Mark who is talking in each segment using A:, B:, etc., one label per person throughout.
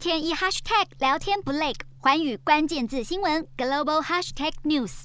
A: 天一 hashtag 聊天不累，环宇关键字新闻 global hashtag news。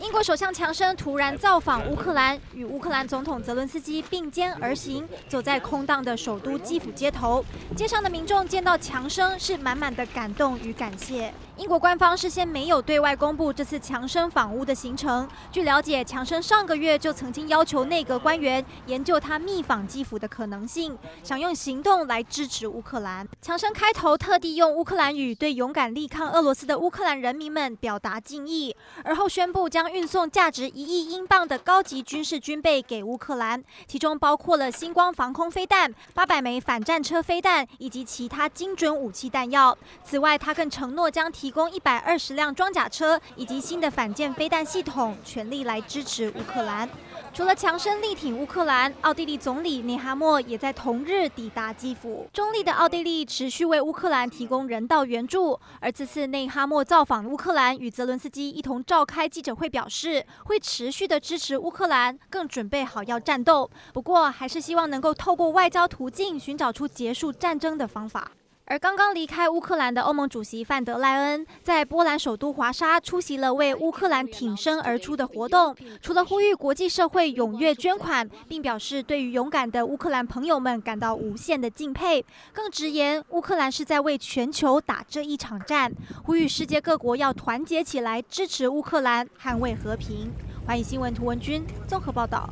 B: 英国首相强生突然造访乌克兰，与乌克兰总统泽伦斯基并肩而行，走在空荡的首都基辅街头。街上的民众见到强生，是满满的感动与感谢。英国官方事先没有对外公布这次强生访乌的行程。据了解，强生上个月就曾经要求内阁官员研究他密访基辅的可能性，想用行动来支持乌克兰。强生开头特地用乌克兰语对勇敢力抗俄罗斯的乌克兰人民们表达敬意，而后宣布将运送价值一亿英镑的高级军事军备给乌克兰，其中包括了星光防空飞弹、八百枚反战车飞弹以及其他精准武器弹药。此外，他更承诺将提提供一百二十辆装甲车以及新的反舰飞弹系统，全力来支持乌克兰。除了强生力挺乌克兰，奥地利总理内哈默也在同日抵达基辅。中立的奥地利持续为乌克兰提供人道援助，而这次内哈默造访乌克兰，与泽伦斯基一同召开记者会，表示会持续的支持乌克兰，更准备好要战斗。不过，还是希望能够透过外交途径寻找出结束战争的方法。而刚刚离开乌克兰的欧盟主席范德赖恩，在波兰首都华沙出席了为乌克兰挺身而出的活动。除了呼吁国际社会踊跃捐款，并表示对于勇敢的乌克兰朋友们感到无限的敬佩，更直言乌克兰是在为全球打这一场战，呼吁世界各国要团结起来支持乌克兰，捍卫和平。欢迎新闻图文君综合报道。